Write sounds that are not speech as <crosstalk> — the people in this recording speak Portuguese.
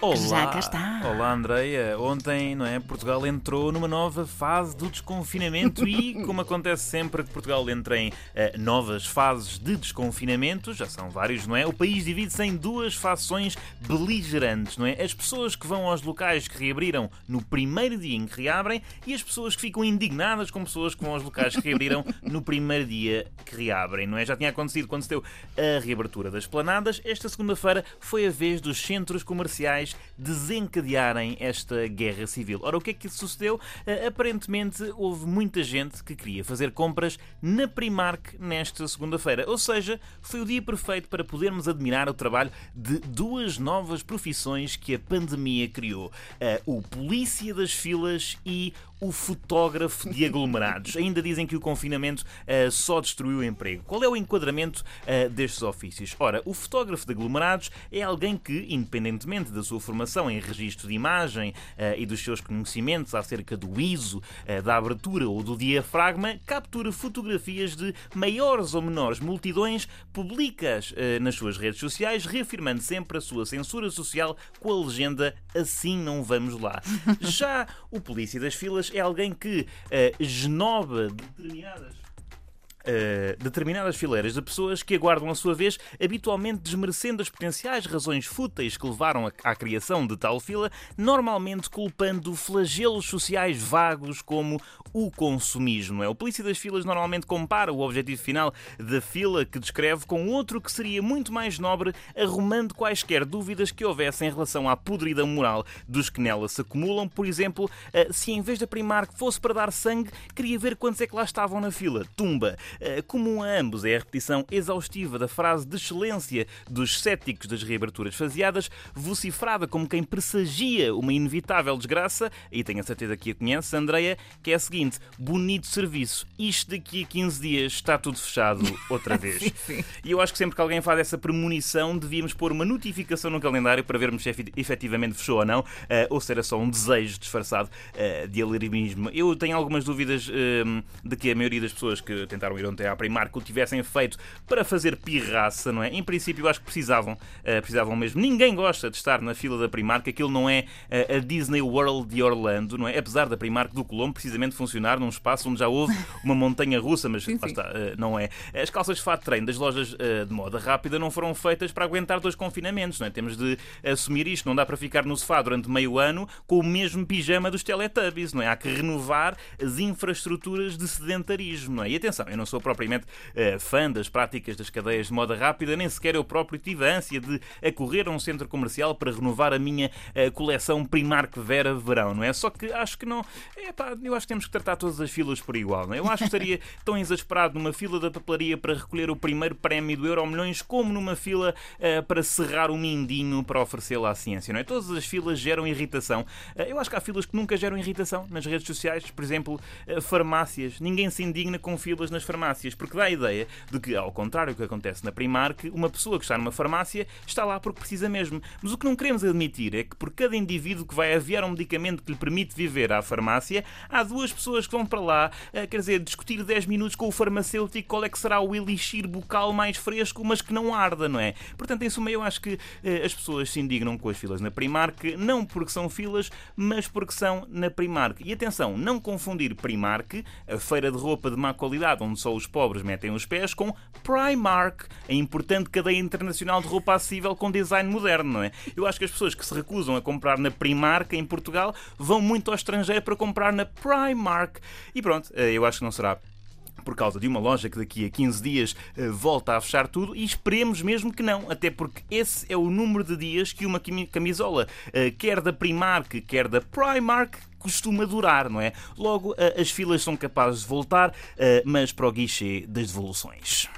Olá, Já cá está. Olá, Andreia. Ontem, não é? Portugal entrou numa nova fase do desconfinamento e, <laughs> como acontece sempre que Portugal entra em eh, novas fases de desconfinamento, já são vários, não é? O país divide-se em duas fações beligerantes, não é? As pessoas que vão aos locais que reabriram no primeiro dia em que reabrem e as pessoas que ficam indignadas com pessoas que vão aos locais que reabriram no primeiro dia que reabrem, não é? Já tinha acontecido quando se deu a reabertura das planadas. Esta segunda-feira foi a vez dos centros comerciais desencadearem esta guerra civil. Ora, o que é que sucedeu? Uh, aparentemente houve muita gente que queria fazer compras na Primark nesta segunda-feira. Ou seja, foi o dia perfeito para podermos admirar o trabalho de duas novas profissões que a pandemia criou: uh, o polícia das filas e o fotógrafo de aglomerados. <laughs> Ainda dizem que o confinamento uh, só destruiu o emprego. Qual é o enquadramento uh, destes ofícios? Ora, o fotógrafo de aglomerados é alguém que, independentemente da sua formação em registro de imagem uh, e dos seus conhecimentos acerca do ISO, da abertura ou do diafragma, captura fotografias de maiores ou menores multidões, publica-as nas suas redes sociais, reafirmando sempre a sua censura social com a legenda Assim não vamos lá. <laughs> Já o polícia das filas é alguém que uh, esnoba determinadas Uh, determinadas fileiras de pessoas que aguardam a sua vez, habitualmente desmerecendo as potenciais razões fúteis que levaram à, à criação de tal fila, normalmente culpando flagelos sociais vagos como o consumismo. É? O polícia das filas normalmente compara o objetivo final da fila que descreve com outro que seria muito mais nobre, arrumando quaisquer dúvidas que houvessem em relação à podridão moral dos que nela se acumulam. Por exemplo, uh, se em vez da Primark fosse para dar sangue, queria ver quantos é que lá estavam na fila. Tumba. Eh, comum a ambos é a repetição exaustiva da frase de excelência dos céticos das reaberturas faseadas, vocifrada como quem pressagia uma inevitável desgraça, e tenho a certeza que a conhece, Andreia, que é a seguinte: bonito serviço, isto daqui a 15 dias está tudo fechado <laughs> outra vez. sim, sim. E eu acho que sempre que alguém faz essa premonição, devíamos pôr uma notificação no calendário para vermos se efetivamente fechou ou não, uh, ou se era só um desejo disfarçado uh, de alarmismo. Eu tenho algumas dúvidas uh, de que a maioria das pessoas que tentaram ir ontem à Primark o tivessem feito para fazer pirraça, não é? Em princípio, eu acho que precisavam, uh, precisavam mesmo. Ninguém gosta de estar na fila da Primark, aquilo não é uh, a Disney World de Orlando, não é? Apesar da Primark do Colombo precisamente funcionar num espaço onde já houve <laughs> uma montanha russa, mas sim, sim. Está, uh, não é. As calças de treino das lojas de moda rápida não foram feitas para aguentar dois confinamentos, não é? Temos de assumir isto, não dá para ficar no sofá durante meio ano com o mesmo pijama dos Teletubbies, não é? Há que renovar as infraestruturas de sedentarismo, não é? E atenção, eu não sou propriamente uh, fã das práticas das cadeias de moda rápida, nem sequer eu próprio tive a ânsia de acorrer a um centro comercial para renovar a minha uh, coleção Primark Vera Verão, não é? Só que acho que não. Epá, eu acho que temos que tratar todas as filas por igual, não é? Eu acho que estaria <laughs> tão exasperado numa fila da papelaria para recolher o primeiro prémio do Euro Milhões como numa fila uh, para serrar o mindinho para oferecê-la à ciência, não é? Todas as filas geram irritação. eu acho que há filas que nunca geram irritação nas redes sociais, por exemplo, farmácias. Ninguém se indigna com filas nas farmácias porque dá a ideia de que, ao contrário do que acontece na Primark, uma pessoa que está numa farmácia está lá porque precisa mesmo. Mas o que não queremos admitir é que por cada indivíduo que vai aviar um medicamento que lhe permite viver à farmácia, há duas pessoas que vão para lá, eh, quer dizer, discutir 10 minutos com o farmacêutico qual é que será o elixir bucal mais fresco, mas que não arda, não é? Portanto, em suma, eu acho que eh, as pessoas se indignam com as filas na Primark, não porque são filas, mas porque são na Primark. E atenção, não confundir Primark, a feira de roupa de má qualidade, onde só os pobres metem os pés com Primark, a importante cadeia internacional de roupa acessível com design moderno, não é? Eu acho que as pessoas que se recusam a comprar na Primark em Portugal vão muito ao estrangeiro para comprar na Primark. E pronto, eh, eu acho que não será por causa de uma loja que daqui a 15 dias eh, volta a fechar tudo e esperemos mesmo que não, até porque esse é o número de dias que uma camisola, eh, quer da Primark, quer da Primark, costuma durar, não é? Logo, as filas são capazes de voltar, mas para o guichê das devoluções.